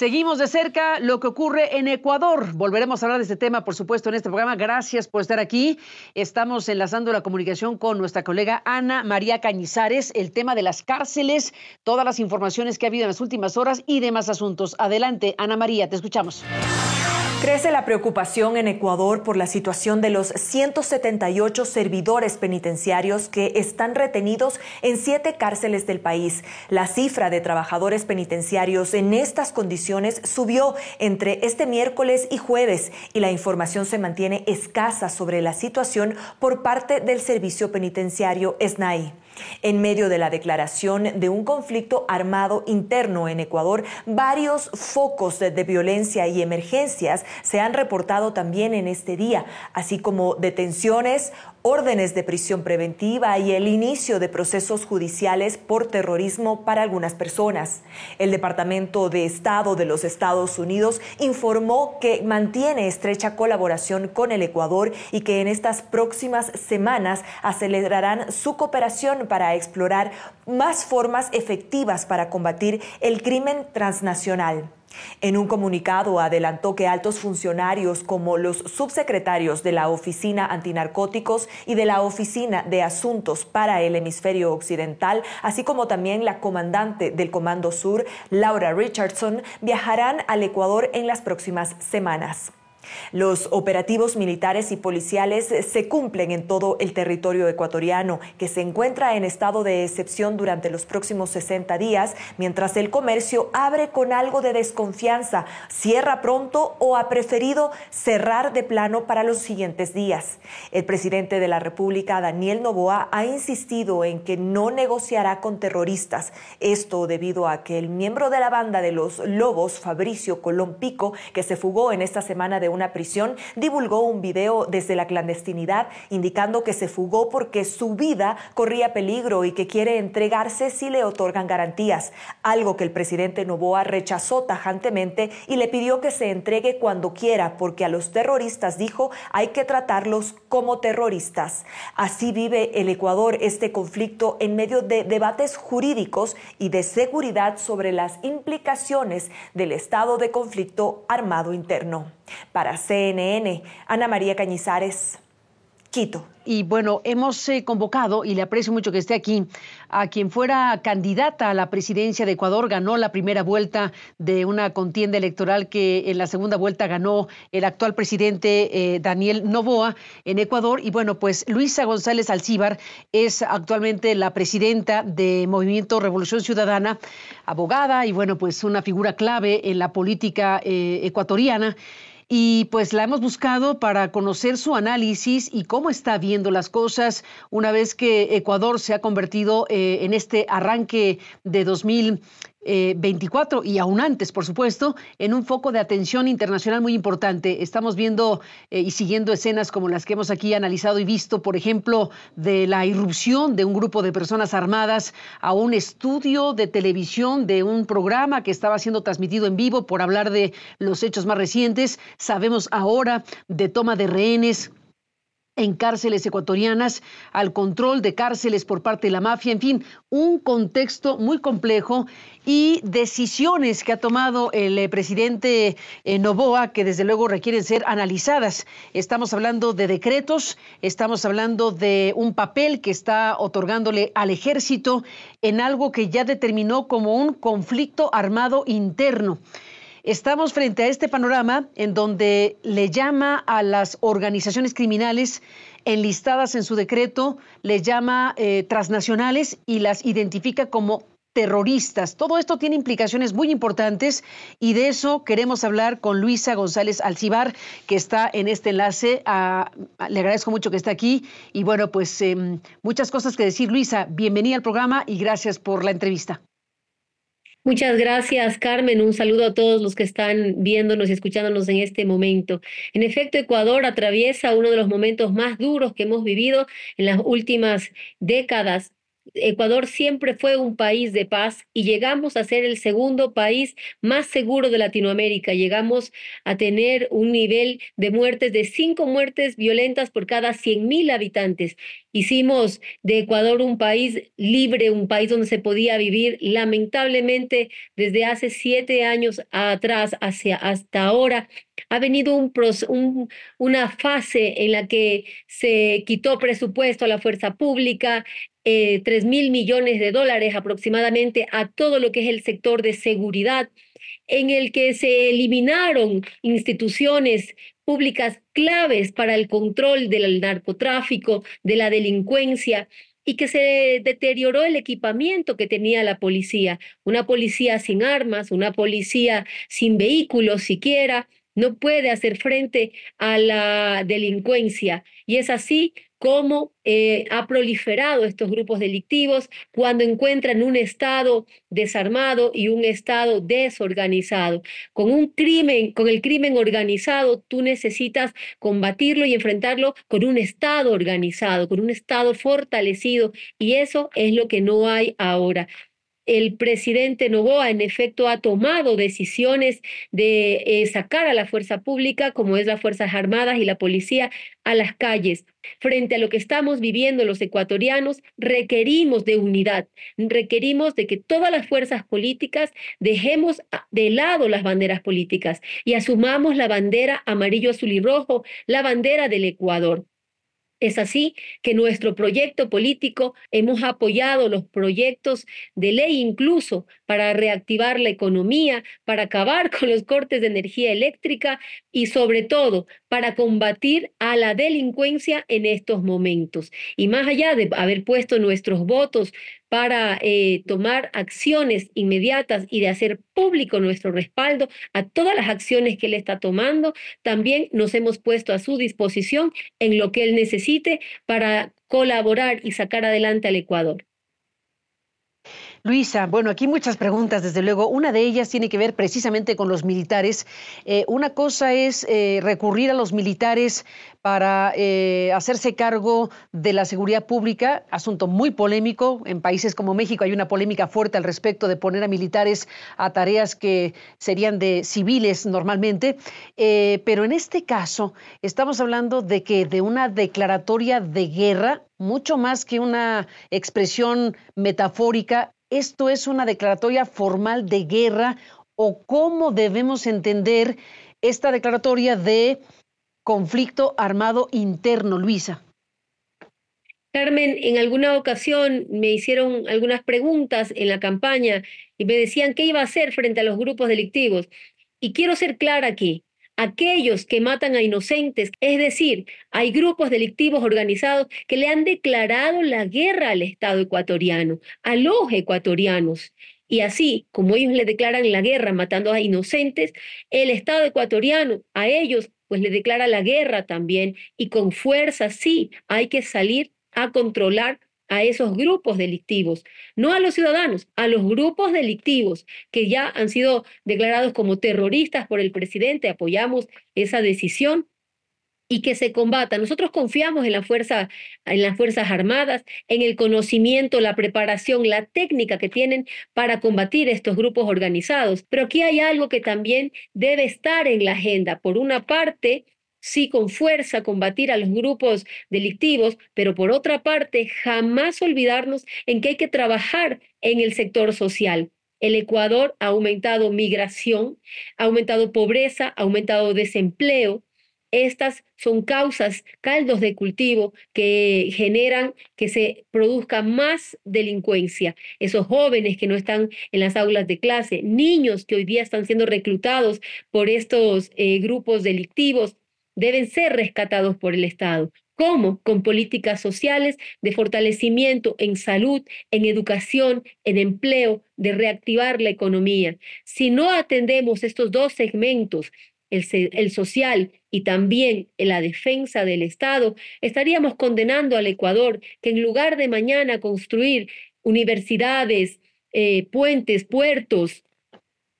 Seguimos de cerca lo que ocurre en Ecuador. Volveremos a hablar de este tema, por supuesto, en este programa. Gracias por estar aquí. Estamos enlazando la comunicación con nuestra colega Ana María Cañizares, el tema de las cárceles, todas las informaciones que ha habido en las últimas horas y demás asuntos. Adelante, Ana María, te escuchamos. Crece la preocupación en Ecuador por la situación de los 178 servidores penitenciarios que están retenidos en siete cárceles del país. La cifra de trabajadores penitenciarios en estas condiciones subió entre este miércoles y jueves y la información se mantiene escasa sobre la situación por parte del servicio penitenciario SNAI. En medio de la declaración de un conflicto armado interno en Ecuador, varios focos de, violencia y emergencias se han reportado también en este día, así como detenciones, órdenes de prisión preventiva y el inicio de procesos judiciales por terrorismo para algunas personas. El Departamento de Estado de los Estados Unidos informó que mantiene estrecha colaboración con el Ecuador y que en estas próximas semanas acelerarán su cooperación para explorar más formas efectivas para combatir el crimen transnacional. En un comunicado adelantó que altos funcionarios como los subsecretarios de la Oficina Antinarcóticos y de la Oficina de Asuntos para el Hemisferio Occidental, así como también la comandante del Comando Sur, Laura Richardson, viajarán al Ecuador en las próximas semanas. Los operativos militares y policiales se cumplen en todo el territorio ecuatoriano, que se encuentra en estado de excepción durante los próximos 60 días, mientras el comercio abre con algo de desconfianza, cierra pronto o ha preferido cerrar de plano para los siguientes días. El presidente de la República, Daniel Novoa, ha insistido en que no negociará con terroristas. Esto debido a que el miembro de la banda de los Lobos, Fabricio Colón Pico, que se fugó en esta semana de una prisión, divulgó un video desde la clandestinidad indicando que se fugó porque su vida corría peligro y que quiere entregarse si le otorgan garantías, algo que el presidente Novoa rechazó tajantemente y le pidió que se entregue cuando quiera porque a los terroristas dijo hay que tratarlos como terroristas. Así vive el Ecuador este conflicto en medio de debates jurídicos y de seguridad sobre las implicaciones del estado de conflicto armado interno. Para CNN, Ana María Cañizares, Quito. Y bueno, hemos eh, convocado, y le aprecio mucho que esté aquí, a quien fuera candidata a la presidencia de Ecuador, ganó la primera vuelta de una contienda electoral que en la segunda vuelta ganó el actual presidente eh, Daniel Novoa en Ecuador. Y bueno, pues Luisa González Alcíbar es actualmente la presidenta de Movimiento Revolución Ciudadana, abogada y bueno, pues una figura clave en la política eh, ecuatoriana y pues la hemos buscado para conocer su análisis y cómo está viendo las cosas una vez que Ecuador se ha convertido eh, en este arranque de 2000. 24 y aún antes, por supuesto, en un foco de atención internacional muy importante. Estamos viendo eh, y siguiendo escenas como las que hemos aquí analizado y visto, por ejemplo, de la irrupción de un grupo de personas armadas a un estudio de televisión de un programa que estaba siendo transmitido en vivo por hablar de los hechos más recientes. Sabemos ahora de toma de rehenes en cárceles ecuatorianas, al control de cárceles por parte de la mafia, en fin, un contexto muy complejo y decisiones que ha tomado el eh, presidente eh, Novoa que desde luego requieren ser analizadas. Estamos hablando de decretos, estamos hablando de un papel que está otorgándole al ejército en algo que ya determinó como un conflicto armado interno. Estamos frente a este panorama en donde le llama a las organizaciones criminales enlistadas en su decreto, le llama eh, transnacionales y las identifica como terroristas. Todo esto tiene implicaciones muy importantes y de eso queremos hablar con Luisa González Alcibar, que está en este enlace. Ah, le agradezco mucho que esté aquí y bueno, pues em, muchas cosas que decir. Luisa, bienvenida al programa y gracias por la entrevista. Muchas gracias, Carmen. Un saludo a todos los que están viéndonos y escuchándonos en este momento. En efecto, Ecuador atraviesa uno de los momentos más duros que hemos vivido en las últimas décadas Ecuador siempre fue un país de paz y llegamos a ser el segundo país más seguro de Latinoamérica. Llegamos a tener un nivel de muertes de cinco muertes violentas por cada 100 mil habitantes. Hicimos de Ecuador un país libre, un país donde se podía vivir. Lamentablemente, desde hace siete años atrás hacia hasta ahora, ha venido un, una fase en la que se quitó presupuesto a la fuerza pública, eh, 3 mil millones de dólares aproximadamente a todo lo que es el sector de seguridad, en el que se eliminaron instituciones públicas claves para el control del narcotráfico, de la delincuencia, y que se deterioró el equipamiento que tenía la policía, una policía sin armas, una policía sin vehículos siquiera, no puede hacer frente a la delincuencia. Y es así como eh, ha proliferado estos grupos delictivos cuando encuentran un Estado desarmado y un Estado desorganizado. Con un crimen, con el crimen organizado, tú necesitas combatirlo y enfrentarlo con un Estado organizado, con un Estado fortalecido, y eso es lo que no hay ahora el presidente Novoa en efecto ha tomado decisiones de eh, sacar a la fuerza pública, como es las Fuerzas Armadas y la policía, a las calles. Frente a lo que estamos viviendo los ecuatorianos, requerimos de unidad, requerimos de que todas las fuerzas políticas dejemos de lado las banderas políticas y asumamos la bandera amarillo, azul y rojo, la bandera del Ecuador. Es así que nuestro proyecto político hemos apoyado los proyectos de ley incluso para reactivar la economía, para acabar con los cortes de energía eléctrica y sobre todo para combatir a la delincuencia en estos momentos. Y más allá de haber puesto nuestros votos para eh, tomar acciones inmediatas y de hacer público nuestro respaldo a todas las acciones que él está tomando. También nos hemos puesto a su disposición en lo que él necesite para colaborar y sacar adelante al Ecuador. Luisa, bueno, aquí muchas preguntas, desde luego. Una de ellas tiene que ver precisamente con los militares. Eh, una cosa es eh, recurrir a los militares para eh, hacerse cargo de la seguridad pública, asunto muy polémico. En países como México hay una polémica fuerte al respecto de poner a militares a tareas que serían de civiles normalmente. pero en este caso estamos hablando de que de una declaratoria de guerra, mucho más que una expresión metafórica esto es una declaratoria formal de guerra o cómo debemos entender esta declaratoria de conflicto armado interno, Luisa. Carmen, en alguna ocasión me hicieron algunas preguntas en la campaña y me decían qué iba a hacer frente a los grupos delictivos. Y quiero ser clara aquí, aquellos que matan a inocentes, es decir, hay grupos delictivos organizados que le han declarado la guerra al Estado ecuatoriano, a los ecuatorianos. Y así, como ellos le declaran la guerra matando a inocentes, el Estado ecuatoriano a ellos pues le declara la guerra también y con fuerza sí hay que salir a controlar a esos grupos delictivos, no a los ciudadanos, a los grupos delictivos que ya han sido declarados como terroristas por el presidente. Apoyamos esa decisión y que se combata. Nosotros confiamos en la fuerza, en las fuerzas armadas, en el conocimiento, la preparación, la técnica que tienen para combatir estos grupos organizados. Pero aquí hay algo que también debe estar en la agenda. Por una parte, sí con fuerza combatir a los grupos delictivos, pero por otra parte, jamás olvidarnos en que hay que trabajar en el sector social. El Ecuador ha aumentado migración, ha aumentado pobreza, ha aumentado desempleo. Estas son causas, caldos de cultivo que generan que se produzca más delincuencia. Esos jóvenes que no están en las aulas de clase, niños que hoy día están siendo reclutados por estos eh, grupos delictivos, deben ser rescatados por el Estado. ¿Cómo? Con políticas sociales de fortalecimiento en salud, en educación, en empleo, de reactivar la economía. Si no atendemos estos dos segmentos, el, social y también la defensa del Estado, estaríamos condenando al Ecuador que en lugar de mañana construir universidades, eh, puentes, puertos,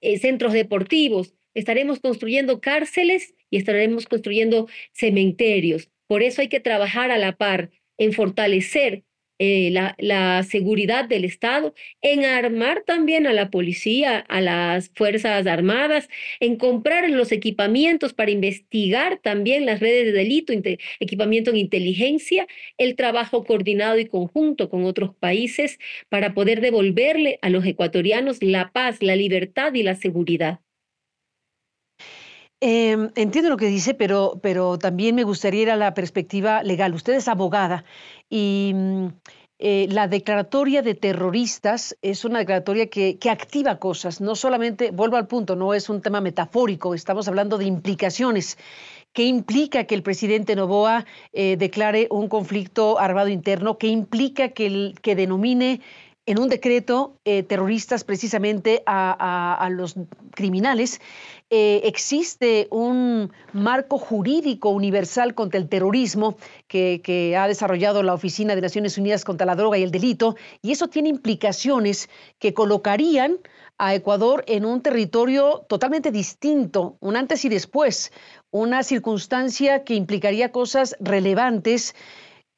eh, centros deportivos, estaremos construyendo cárceles y estaremos construyendo cementerios. Por eso hay que trabajar a la par en fortalecer eh, la, seguridad del Estado, en armar también a la policía, a las Fuerzas Armadas, en comprar los equipamientos para investigar también las redes de delito, equipamiento en inteligencia, el trabajo coordinado y conjunto con otros países para poder devolverle a los ecuatorianos la paz, la libertad y la seguridad. Em, entiendo lo que dice, pero, pero también me gustaría ir a la perspectiva legal. Usted es abogada y mm, eh, la declaratoria de terroristas es una declaratoria que, activa cosas, no solamente, vuelvo al punto, no es un tema metafórico, estamos hablando de implicaciones. ¿Qué implica que el presidente Novoa eh, declare un conflicto armado interno? ¿Qué implica que, que denomine en un decreto eh, terroristas precisamente a, los criminales, eh, existe un marco jurídico universal contra el terrorismo que, que, ha desarrollado la Oficina de Naciones Unidas contra la Droga y el Delito, y eso tiene implicaciones que colocarían a Ecuador en un territorio totalmente distinto, un antes y después, una circunstancia que implicaría cosas relevantes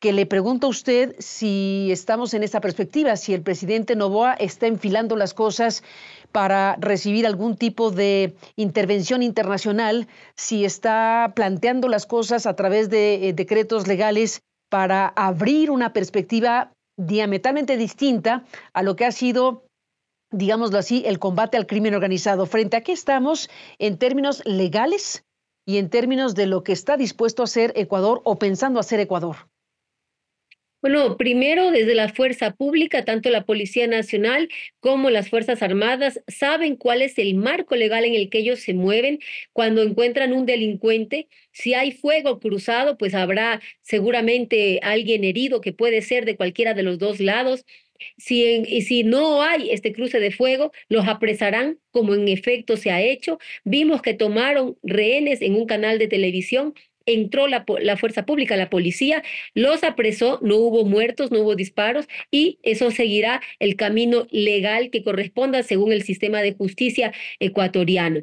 que le pregunto a usted si estamos en esta perspectiva, si el presidente Novoa está enfilando las cosas para recibir algún tipo de intervención internacional, si está planteando las cosas a través de eh, decretos legales para abrir una perspectiva diametralmente distinta a lo que ha sido digámoslo así, el combate al crimen organizado. ¿Frente a qué estamos en términos legales y en términos de lo que está dispuesto a hacer Ecuador o pensando hacer Ecuador? Bueno, primero desde la fuerza pública, tanto la Policía Nacional como las Fuerzas Armadas saben cuál es el marco legal en el que ellos se mueven cuando encuentran un delincuente. Si hay fuego cruzado, pues habrá seguramente alguien herido que puede ser de cualquiera de los dos lados. Si, y si no hay este cruce de fuego, los apresarán, como en efecto se ha hecho. Vimos que tomaron rehenes en un canal de televisión entró la, fuerza pública, la policía, los apresó, no hubo muertos, no hubo disparos y eso seguirá el camino legal que corresponda según el sistema de justicia ecuatoriano.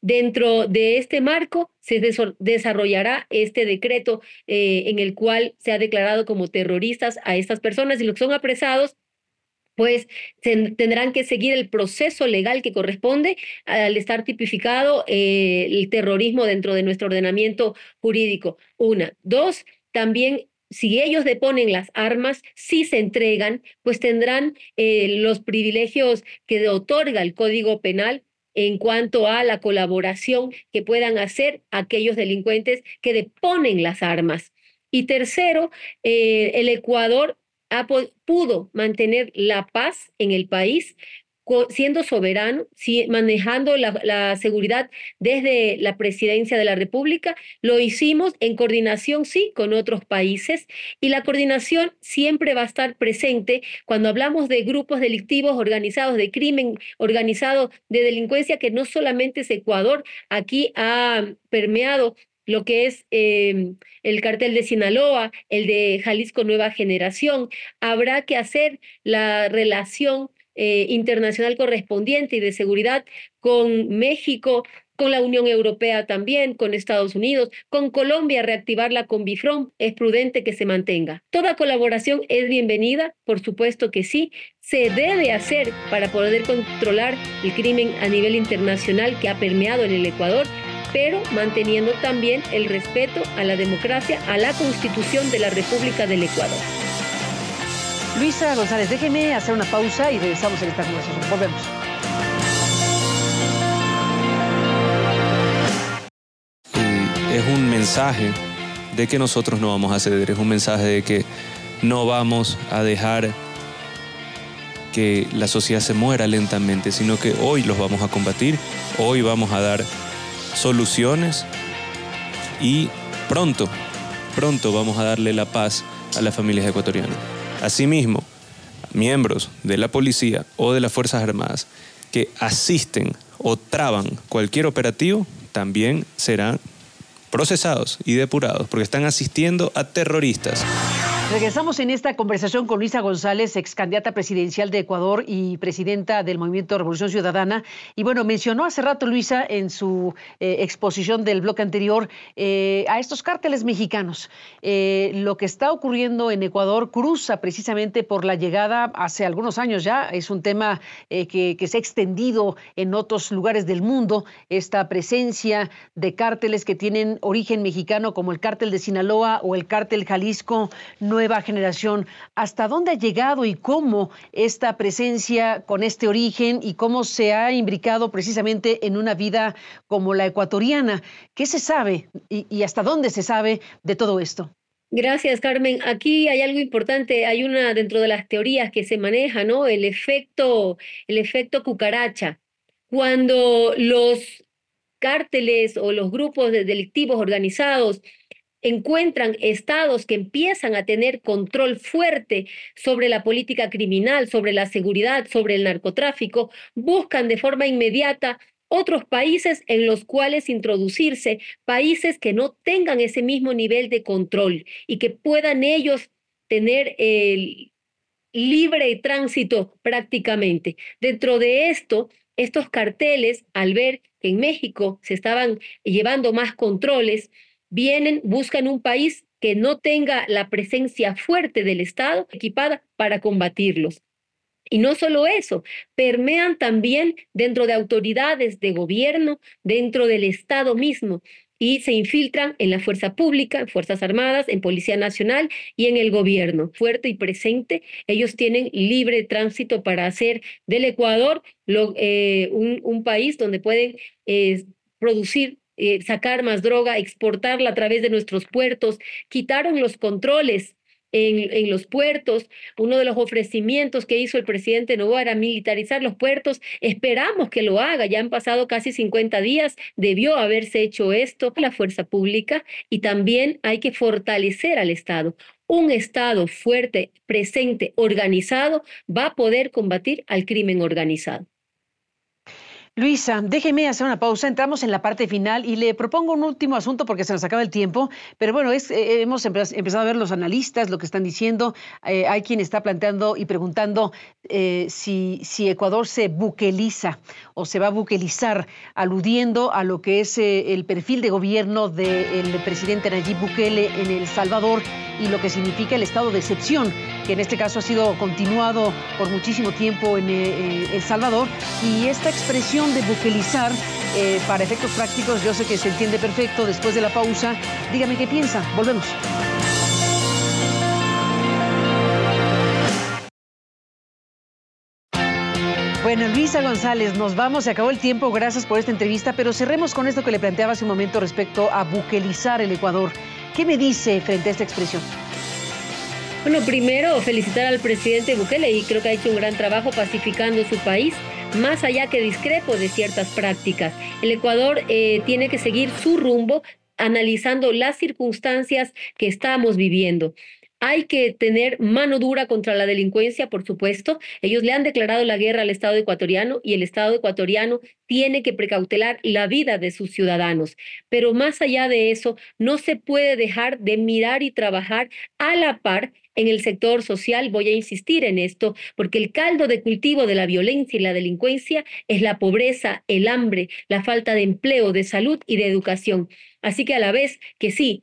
Dentro de este marco se desarrollará este decreto eh, en el cual se ha declarado como terroristas a estas personas y los que son apresados pues tendrán que seguir el proceso legal que corresponde al estar tipificado eh, el terrorismo dentro de nuestro ordenamiento jurídico. Una. Dos, también si ellos deponen las armas, si se entregan, pues tendrán eh, los privilegios que otorga el Código Penal en cuanto a la colaboración que puedan hacer aquellos delincuentes que deponen las armas. Y tercero, eh, el Ecuador pudo mantener la paz en el país siendo soberano, manejando la, seguridad desde la presidencia de la República. Lo hicimos en coordinación, sí, con otros países y la coordinación siempre va a estar presente cuando hablamos de grupos delictivos organizados, de crimen organizado, de delincuencia, que no solamente es Ecuador, aquí ha permeado lo que es em, el cartel de Sinaloa, el de Jalisco Nueva Generación. Habrá que hacer la relación eh, internacional correspondiente y de seguridad con México, con la Unión Europea también, con Estados Unidos, con Colombia, reactivarla con Bifront, es prudente que se mantenga. Toda colaboración es bienvenida, por supuesto que sí, se debe hacer para poder controlar el crimen a nivel internacional que ha permeado en el Ecuador pero manteniendo también el respeto a la democracia, a la constitución de la República del Ecuador. Luisa González, déjeme hacer una pausa y regresamos en esta conversación. Volvemos. es un mensaje de que nosotros no vamos a ceder, es un mensaje de que no vamos a dejar que la sociedad se muera lentamente, sino que hoy los vamos a combatir, hoy vamos a dar soluciones y pronto pronto vamos a darle la paz a las familias ecuatorianas. Asimismo, miembros de la policía o de las Fuerzas Armadas que asisten o traban cualquier operativo también serán procesados y depurados porque están asistiendo a terroristas. Regresamos en esta conversación con Luisa González, ex candidata presidencial de Ecuador y presidenta del Movimiento Revolución Ciudadana. Y bueno, mencionó hace rato Luisa en su eh, exposición del bloque anterior eh, a estos cárteles mexicanos. Eh, lo que está ocurriendo en Ecuador cruza precisamente por la llegada hace algunos años ya. Es un tema que, se ha extendido en otros lugares del mundo, esta presencia de cárteles que tienen origen mexicano como el cártel de Sinaloa o el cártel Jalisco nueva generación. ¿Hasta dónde ha llegado y cómo esta presencia con este origen y cómo se ha imbricado precisamente en una vida como la ecuatoriana? ¿Qué se sabe y, hasta dónde se sabe de todo esto? Gracias, Carmen. Aquí hay algo importante. Hay una dentro de las teorías que se maneja, ¿no? El efecto, el efecto cucaracha. Cuando los cárteles o los grupos delictivos organizados encuentran estados que empiezan a tener control fuerte sobre la política criminal, sobre la seguridad, sobre el narcotráfico, buscan de forma inmediata otros países en los cuales introducirse, países que no tengan ese mismo nivel de control y que puedan ellos tener el libre tránsito prácticamente. Dentro de esto, estos carteles, al ver que en México se estaban llevando más controles, vienen, buscan un país que no tenga la presencia fuerte del Estado equipada para combatirlos. Y no solo eso, permean también dentro de autoridades de gobierno, dentro del Estado mismo, y se infiltran en la fuerza pública, en Fuerzas Armadas, en Policía Nacional y en el gobierno. Fuerte y presente, ellos tienen libre tránsito para hacer del Ecuador eh, un, país donde pueden eh, producir eh, sacar más droga, exportarla a través de nuestros puertos. Quitaron los controles en, en, los puertos. Uno de los ofrecimientos que hizo el presidente Novoa era militarizar los puertos. Esperamos que lo haga. Ya han pasado casi 50 días. Debió haberse hecho esto la fuerza pública y también hay que fortalecer al Estado. Un Estado fuerte, presente, organizado va a poder combatir al crimen organizado. Luisa, déjeme hacer una pausa. Entramos en la parte final y le propongo un último asunto porque se nos acaba el tiempo. Pero bueno, es, eh, hemos empezado a ver los analistas, lo que están diciendo. Eh, hay quien está planteando y preguntando eh, si, si Ecuador se buqueliza o se va a buquelizar, aludiendo a lo que es el perfil de gobierno del presidente Nayib Bukele en El Salvador y lo que significa el estado de excepción, que en este caso ha sido continuado por muchísimo tiempo en El Salvador. Y esta expresión de buquelizar eh, para efectos prácticos, yo sé que se entiende perfecto después de la pausa. Dígame qué piensa. Volvemos. Bueno, Luisa González, nos vamos, se acabó el tiempo, gracias por esta entrevista, pero cerremos con esto que le planteaba hace un momento respecto a buquelizar el Ecuador. ¿Qué me dice frente a esta expresión? Bueno, primero felicitar al presidente Bukele y creo que ha hecho un gran trabajo pacificando su país más allá que discrepo de ciertas prácticas. El Ecuador eh, tiene que seguir su rumbo analizando las circunstancias que estamos viviendo. Hay que tener mano dura contra la delincuencia, por supuesto. Ellos le han declarado la guerra al Estado ecuatoriano y el Estado ecuatoriano tiene que precautelar la vida de sus ciudadanos. Pero más allá de eso, no se puede dejar de mirar y trabajar a la par en el sector social. Voy a insistir en esto, porque el caldo de cultivo de la violencia y la delincuencia es la pobreza, el hambre, la falta de empleo, de salud y de educación. Así que a la vez que sí,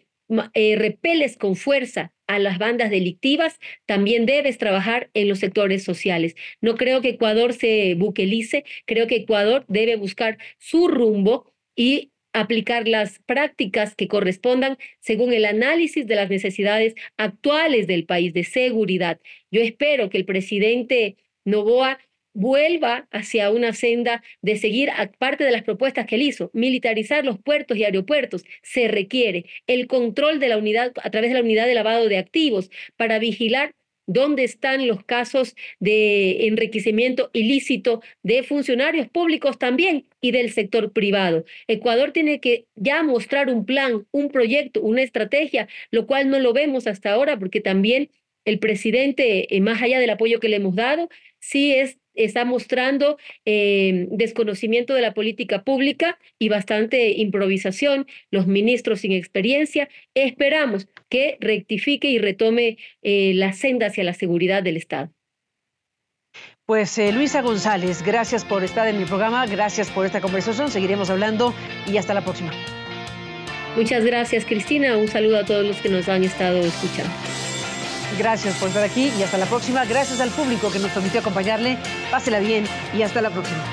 eh, repeles con fuerza a las bandas delictivas, también debes trabajar en los sectores sociales. No creo que Ecuador se buquelice, creo que Ecuador debe buscar su rumbo y aplicar las prácticas que correspondan según el análisis de las necesidades actuales del país de seguridad. Yo espero que el presidente Novoa vuelva hacia una senda de seguir parte de las propuestas que él hizo, militarizar los puertos y aeropuertos. Se requiere el control de la unidad a través de la unidad de lavado de activos para vigilar dónde están los casos de enriquecimiento ilícito de funcionarios públicos también y del sector privado. Ecuador tiene que ya mostrar un plan, un proyecto, una estrategia, lo cual no lo vemos hasta ahora porque también el presidente, eh, más allá del apoyo que le hemos dado, sí es, está mostrando eh, desconocimiento de la política pública y bastante improvisación, los ministros sin experiencia. Esperamos que rectifique y retome eh, la senda hacia la seguridad del Estado. Pues Luisa González, gracias por estar en mi programa, gracias por esta conversación, seguiremos hablando y hasta la próxima. Muchas gracias Cristina, un saludo a todos los que nos han estado escuchando. Gracias por estar aquí y hasta la próxima. Gracias al público que nos permitió acompañarle. Pásela bien y hasta la próxima.